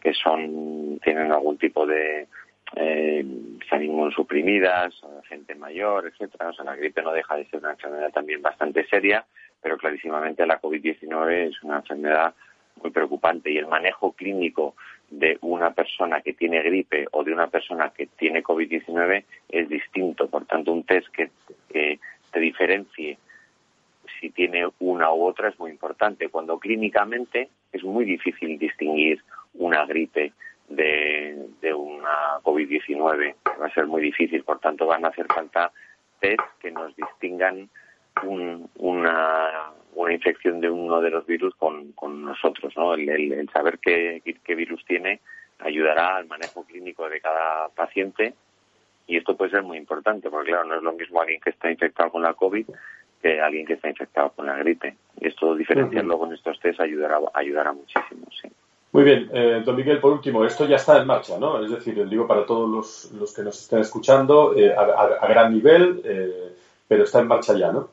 que son tienen algún tipo de eh, están suprimidas, gente mayor, etcétera. O sea, la gripe no deja de ser una enfermedad también bastante seria, pero clarísimamente la COVID-19 es una enfermedad muy preocupante y el manejo clínico de una persona que tiene gripe o de una persona que tiene COVID-19 es distinto. Por tanto, un test que, te diferencie si tiene una u otra es muy importante. Cuando clínicamente es muy difícil distinguir una gripe de, de una COVID-19. Va a ser muy difícil, por tanto van a hacer falta test que nos distingan una, una infección de uno de los virus con, con nosotros. ¿no? El, saber qué, qué virus tiene ayudará al manejo clínico de cada paciente y esto puede ser muy importante porque claro no es lo mismo alguien que está infectado con la COVID que alguien que está infectado con la gripe y esto diferenciarlo con estos test ayudará ayudará muchísimo sí muy bien eh, don Miguel por último esto ya está en marcha no es decir digo para todos los, los que nos estén escuchando eh, a, gran nivel eh, pero está en marcha ya no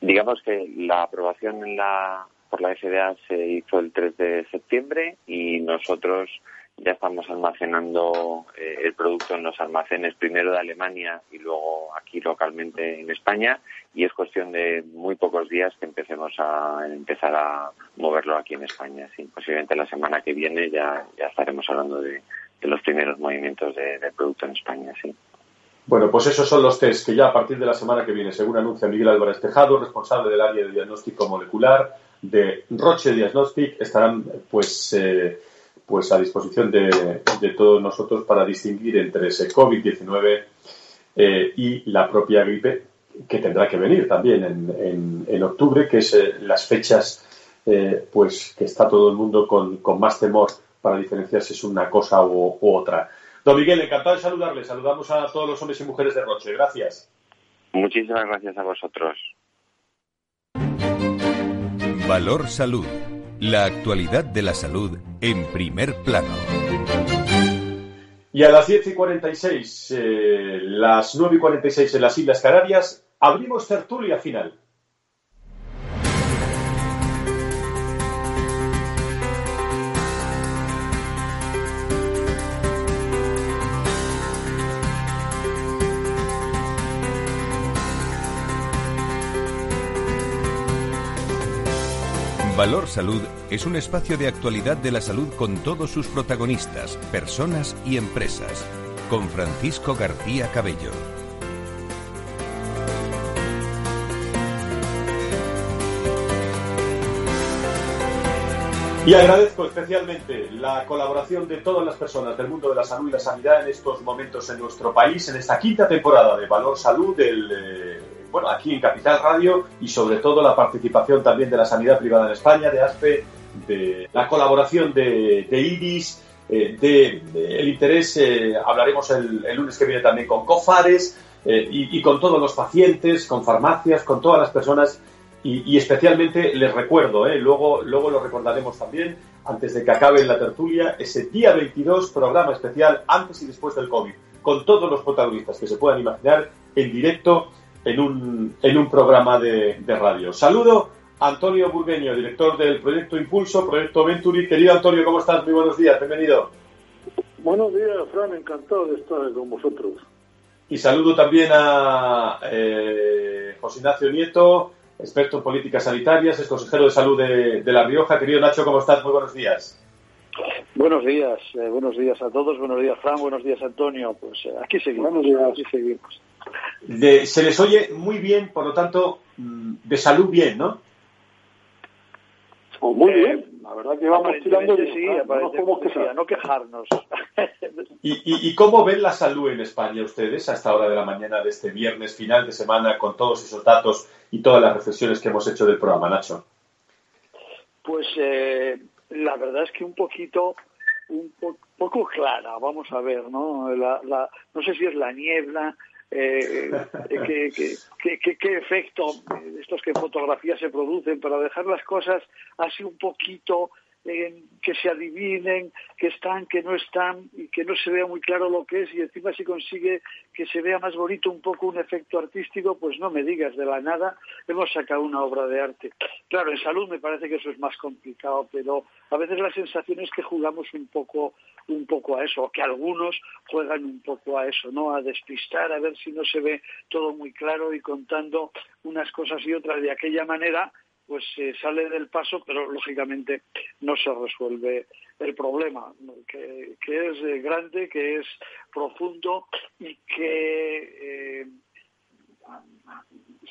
digamos que la aprobación en la por la FDA se hizo el 3 de septiembre y nosotros ya estamos almacenando eh, el producto en los almacenes primero de Alemania y luego aquí localmente en España y es cuestión de muy pocos días que empecemos a empezar a moverlo aquí en España. Sí, posiblemente la semana que viene ya, ya estaremos hablando de, los primeros movimientos del producto en España. Sí. Bueno, pues esos son los test que ya a partir de la semana que viene, según anuncia Miguel Álvarez Tejado, responsable del área de diagnóstico molecular de Roche Diagnostic, estarán pues eh, pues a disposición de, todos nosotros para distinguir entre ese COVID-19 eh, y la propia gripe que tendrá que venir también en, octubre, que es eh, las fechas eh, pues que está todo el mundo con, más temor para diferenciar si es una cosa u, otra. Don Miguel, encantado de saludarle. Saludamos a todos los hombres y mujeres de Roche. Gracias. Muchísimas gracias a vosotros. Valor Salud. La actualidad de la salud en primer plano. Y a las 10 y 46, eh, las 9 y 46 en las Islas Canarias, abrimos tertulia final. Valor Salud es un espacio de actualidad de la salud con todos sus protagonistas, personas y empresas. Con Francisco García Cabello. Y agradezco especialmente la colaboración de todas las personas del mundo de la salud y la sanidad en estos momentos en nuestro país, en esta quinta temporada de Valor Salud, del eh, bueno, aquí en Capital Radio y sobre todo la participación también de la sanidad privada en España, de ASPE, de la colaboración de, IRIS, eh, de, el interés, eh, hablaremos el, lunes que viene también con COFARES eh, y, con todos los pacientes, con farmacias, con todas las personas y, especialmente les recuerdo, luego, luego lo recordaremos también, antes de que acabe la tertulia, ese día 22 programa especial antes y después del COVID, con todos los protagonistas que se puedan imaginar en directo en un, en un programa de, radio. Saludo a Antonio Burgueño, director del Proyecto Impulso, Proyecto Venturi. Querido Antonio, ¿cómo estás? Muy buenos días, bienvenido. Buenos días, Fran, encantado de estar con vosotros. Y saludo también a eh, José Ignacio Nieto, experto en políticas sanitarias, es consejero de salud de, La Rioja. Querido Nacho, ¿cómo estás? Muy buenos días. Buenos días, eh, buenos días a todos, buenos días Fran, buenos días Antonio. Pues eh, aquí seguimos. Buenos días, aquí seguimos se les oye muy bien, por lo tanto, mm, de salud bien, ¿no? Pues muy bien, la verdad que vamos tirando de sí, no, no quejarnos. ¿Y, ¿Y, cómo ven la salud en España ustedes a esta hora de la mañana de este viernes final de semana con todos esos datos y todas las reflexiones que hemos hecho del programa, Nacho? Pues eh, la verdad es que un poquito un poco clara, vamos a ver, ¿no? La, no sé si es la niebla, eh, qué, qué, qué, efecto estos que fotografías se producen para dejar las cosas así un poquito que se adivinen, que están, que no están y que no se vea muy claro lo que es y encima si consigue que se vea más bonito un poco un efecto artístico, pues no me digas de la nada, hemos sacado una obra de arte. Claro, en salud me parece que eso es más complicado, pero a veces la sensación es que jugamos un poco un poco a eso, o que algunos juegan un poco a eso, ¿no? A despistar, a ver si no se ve todo muy claro y contando unas cosas y otras de aquella manera pues se sale del paso, pero lógicamente no se resuelve el problema, que, es eh, grande, que es profundo y que eh,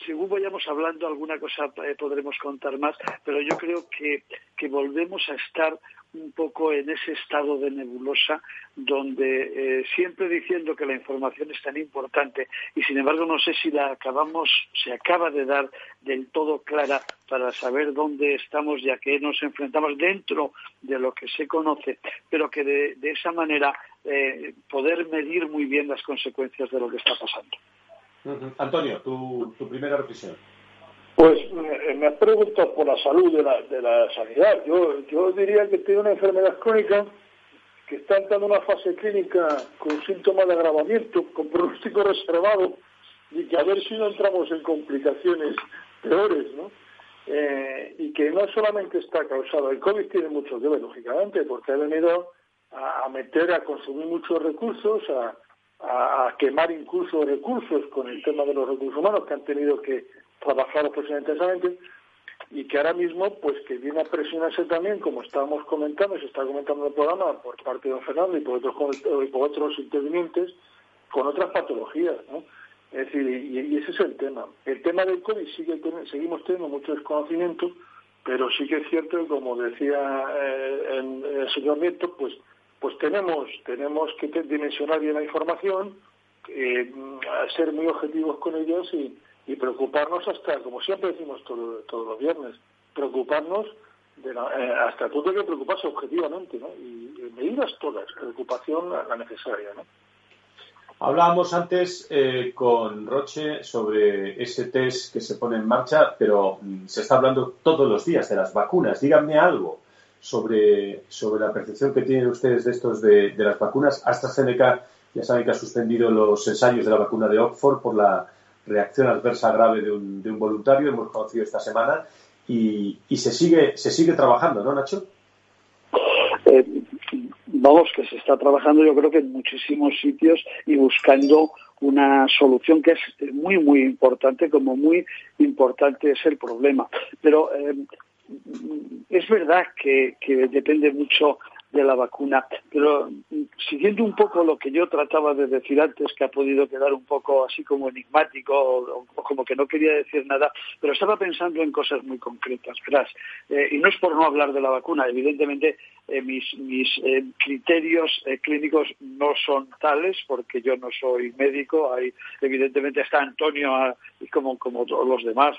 según vayamos hablando alguna cosa eh, podremos contar más, pero yo creo que, que volvemos a estar un poco en ese estado de nebulosa donde eh, siempre diciendo que la información es tan importante y sin embargo no sé si la acabamos, se acaba de dar del todo clara para saber dónde estamos y a qué nos enfrentamos dentro de lo que se conoce, pero que de, esa manera eh, poder medir muy bien las consecuencias de lo que está pasando. Antonio, tu, tu primera reflexión. Pues me, has preguntado por la salud de la, de la sanidad. Yo, yo diría que tiene una enfermedad crónica que está entrando en una fase clínica con síntomas de agravamiento, con pronóstico reservado, y que a ver si no entramos en complicaciones peores, ¿no? Eh, y que no solamente está causado, el COVID tiene mucho que lógicamente, porque ha venido a, meter, a consumir muchos recursos, a, a, quemar incluso recursos con el tema de los recursos humanos que han tenido que trabajar pues intensamente y que ahora mismo pues que viene a presionarse también como estábamos comentando se está comentando en el programa por parte de don Fernando y por otros y por otros intervinientes con otras patologías ¿no? es decir y, ese es el tema el tema del COVID sigue seguimos teniendo mucho desconocimiento pero sí que es cierto que como decía eh, el señor Nieto pues pues tenemos tenemos que dimensionar bien la información eh, ser muy objetivos con ellos y y preocuparnos hasta, como siempre decimos todos los viernes, preocuparnos de eh, hasta el punto de preocuparse objetivamente, ¿no? Y, medidas todas, preocupación la, necesaria, ¿no? Hablábamos antes eh, con Roche sobre ese test que se pone en marcha, pero mm, se está hablando todos los días de las vacunas. Díganme algo sobre, sobre la percepción que tienen ustedes de estos de, de las vacunas. AstraZeneca ya saben que ha suspendido los ensayos de la vacuna de Oxford por la reacción adversa grave de un, de un voluntario, hemos conocido esta semana, y, y, se sigue se sigue trabajando, ¿no, Nacho? Eh, vamos, que se está trabajando yo creo que en muchísimos sitios y buscando una solución que es muy, muy importante, como muy importante es el problema. Pero eh, es verdad que, que depende mucho de la vacuna. Pero mm, siguiendo un poco lo que yo trataba de decir antes, que ha podido quedar un poco así como enigmático o, como que no quería decir nada, pero estaba pensando en cosas muy concretas, verás. Eh, y no es por no hablar de la vacuna, evidentemente eh, mis, mis eh, criterios clínicos no son tales, porque yo no soy médico, hay, evidentemente está Antonio ah, y como, como todos los demás,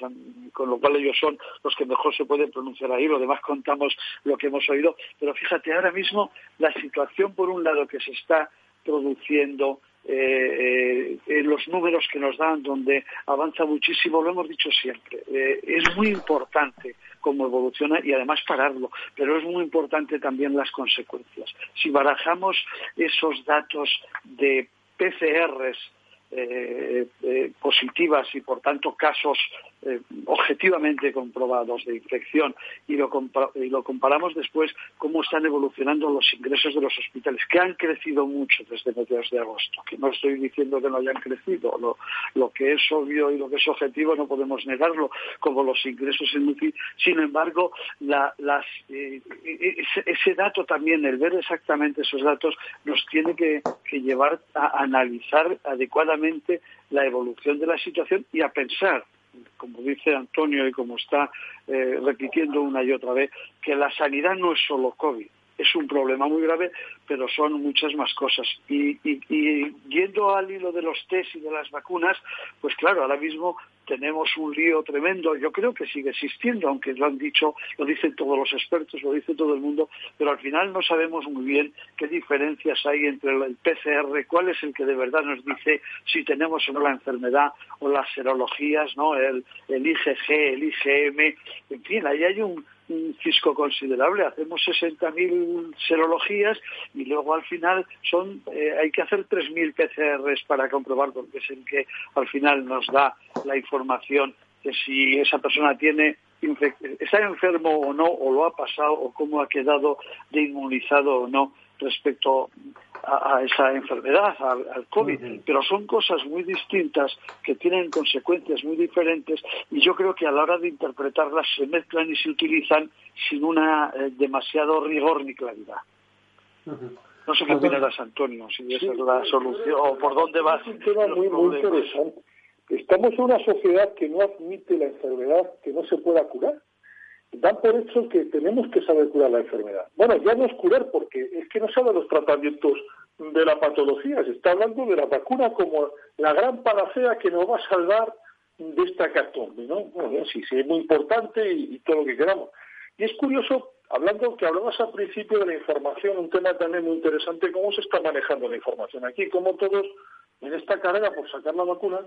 con lo cual ellos son los que mejor se pueden pronunciar ahí, lo demás contamos lo que hemos oído, pero fíjate, ahora mismo la situación, por un lado, que se está produciendo eh, eh, los números que nos dan, donde avanza muchísimo, lo hemos dicho siempre. Eh, es muy importante cómo evoluciona y además pararlo, pero es muy importante también las consecuencias. Si barajamos esos datos de PCRs eh, eh, positivas y por tanto casos eh, objetivamente comprobados de infección y lo, y lo comparamos después cómo están evolucionando los ingresos de los hospitales, que han crecido mucho desde mediados de agosto, que no estoy diciendo que no hayan crecido, lo, que es obvio y lo que es objetivo no podemos negarlo, como los ingresos en UCI, sin embargo, ese, dato también, el ver exactamente esos datos, nos tiene que llevar a analizar adecuadamente la evolución de la situación y a pensar, como dice Antonio y como está eh, repitiendo una y otra vez, que la sanidad no es solo COVID. Es un problema muy grave, pero son muchas más cosas. Y, y yendo al hilo de los test y de las vacunas, pues claro, ahora mismo tenemos un lío tremendo. Yo creo que sigue existiendo, aunque lo han dicho, lo dicen todos los expertos, lo dice todo el mundo, pero al final no sabemos muy bien qué diferencias hay entre el PCR, cuál es el que de verdad nos dice si tenemos o no la enfermedad, o las serologías, ¿no? El, el IgG, el IgM, en fin, ahí hay un fisco considerable. Hacemos 60.000 serologías y luego al final son eh, hay que hacer 3.000 PCRs para comprobar, porque es el que al final nos da la información de si esa persona tiene está enfermo o no, o lo ha pasado, o cómo ha quedado de inmunizado o no respecto a, esa enfermedad, al, COVID, pero son cosas muy distintas que tienen consecuencias muy diferentes y yo creo que a la hora de interpretarlas se mezclan y se utilizan sin una eh, demasiado rigor ni claridad. No sé qué opinarás, Antonio, si esa es la solución o por dónde vas. Es un tema muy, muy interesante. Estamos en una sociedad que no admite la enfermedad que no se pueda curar. Dan por hecho que tenemos que saber curar la enfermedad. Bueno, ya no es curar porque es que no se los tratamientos de la patología, se está hablando de la vacuna como la gran panacea que nos va a salvar de esta catombe, ¿no? Bueno, sí, sí, es muy importante y, todo lo que queramos. Y es curioso, hablando que hablabas al principio de la información, un tema también muy interesante, cómo se está manejando la información aquí, cómo todos en esta carrera por sacar la vacuna,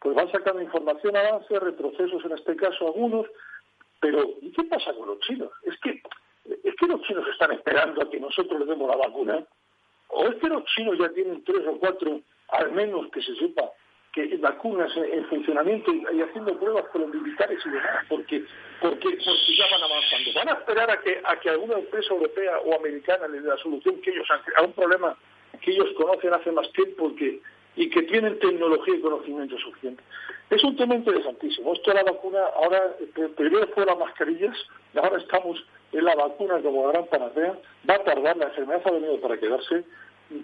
pues van sacando información, avances, retrocesos en este caso algunos, pero ¿y qué pasa con los chinos? Es que, es que los chinos están esperando a que nosotros les demos la vacuna, o es que los chinos ya tienen tres o cuatro, al menos que se sepa, que vacunas en funcionamiento y, haciendo pruebas con los militares y demás, porque, porque, porque ya van avanzando. Van a esperar a que, a que alguna empresa europea o americana les dé la solución que ellos a un problema que ellos conocen hace más tiempo que, y que tienen tecnología y conocimiento suficiente. Es un tema interesantísimo. Esto de la vacuna, ahora primero fue las mascarillas, y ahora estamos en la vacuna como gran panacea. Va a tardar, la enfermedad ha venido para quedarse,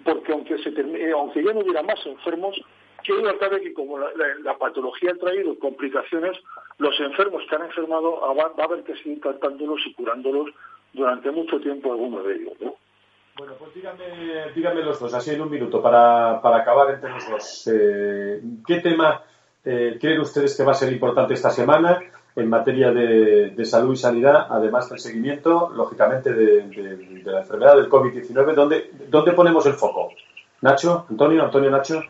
porque aunque, se eh, aunque ya no hubiera más enfermos, que duda de que como la, patología ha traído complicaciones, los enfermos que han enfermado ah, va, a haber que seguir tratándolos y curándolos durante mucho tiempo alguno de ellos. Bueno, pues dígame, dígame los dos, así en un minuto, para, para acabar entre los dos. Eh, ¿Qué tema eh, creen ustedes que va a ser importante esta semana en materia de, salud y sanidad, además del seguimiento, lógicamente, de, la enfermedad del COVID-19? ¿Dónde, ¿Dónde ponemos el foco? Nacho, Antonio, Antonio, Nacho.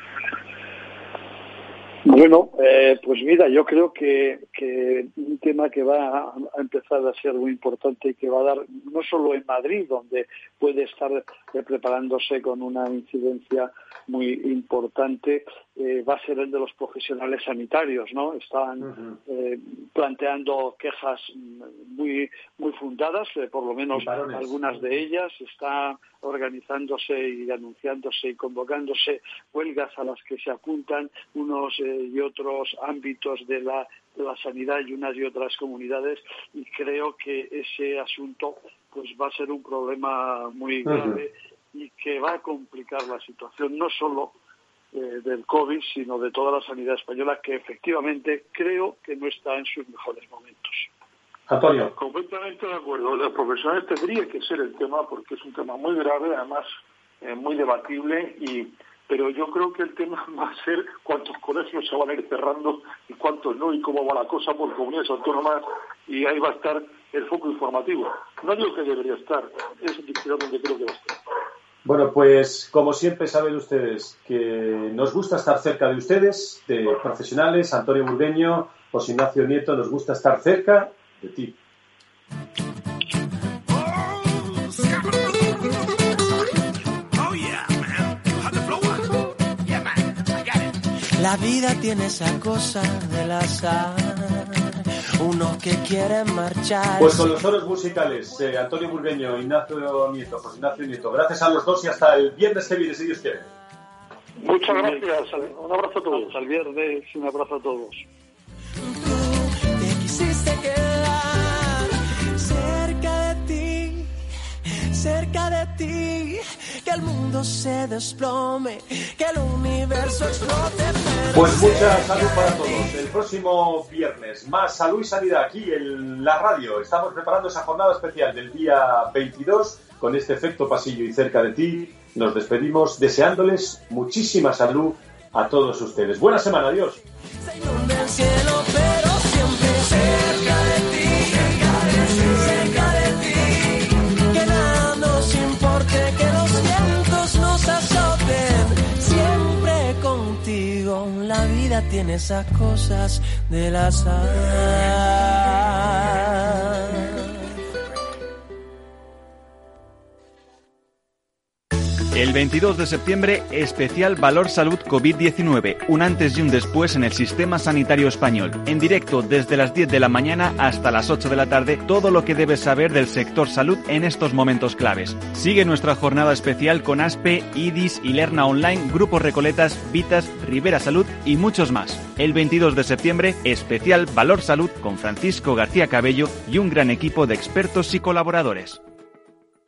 Bueno, eh, pues mira, yo creo que, que, un tema que va a, empezar a ser muy importante y que va a dar, no solo en Madrid, donde puede estar eh, preparándose con una incidencia muy importante, eh, va a ser el de los profesionales sanitarios, ¿no? Están planteando quejas muy, muy fundadas, por lo menos algunas de ellas, está organizándose y anunciándose y convocándose huelgas a las que se apuntan unos y otros ámbitos de la, sanidad y unas y otras comunidades y creo que ese asunto pues va a ser un problema muy grave y que va a complicar la situación no solo eh, del COVID, sino de toda la sanidad española, que efectivamente creo que no está en sus mejores momentos. Antonio. Completamente de acuerdo. Los profesionales tendría que ser el tema porque es un tema muy grave, además eh, muy debatible y pero yo creo que el tema va a ser cuántos colegios se van a ir cerrando y cuántos no, y cómo va la cosa por comunidades autónomas, y ahí va a estar el foco informativo. No digo que debería estar, es donde creo que va a estar. Bueno, pues como siempre saben ustedes que nos gusta estar cerca de ustedes, de profesionales, Antonio Burgueño, José Ignacio Nieto, nos gusta estar cerca de ti. La vida tiene esa cosa del azar. Unos que quieren marchar. Pues con los solos musicales, eh, Antonio Burgueño, Ignacio Nieto, José Ignacio Nieto. Gracias a los dos y hasta el viernes que viene, si Dios quiere. Muchas gracias. Un abrazo a todos. El viernes. Un abrazo a todos. Te quisiste quedar cerca de ti, cerca de ti que el mundo se desplome, que el universo explote. Pues mucha salud para todos. El próximo viernes, más salud y sanidad aquí en la radio. Estamos preparando esa jornada especial del día 22 con este efecto pasillo y cerca de ti. Nos despedimos deseándoles muchísima salud a todos ustedes. Buena semana, adiós. Tiene esas cosas del azar. El 22 de septiembre, especial Valor Salud COVID-19, un antes y un después en el sistema sanitario español. En directo desde las 10 de la mañana hasta las 8 de la tarde, todo lo que debes saber del sector salud en estos momentos claves. Sigue nuestra jornada especial con ASPE, IDIS, Ilerna Online, Grupos Recoletas, Vitas, Rivera Salud y muchos más. El 22 de septiembre, especial Valor Salud con Francisco García Cabello y un gran equipo de expertos y colaboradores.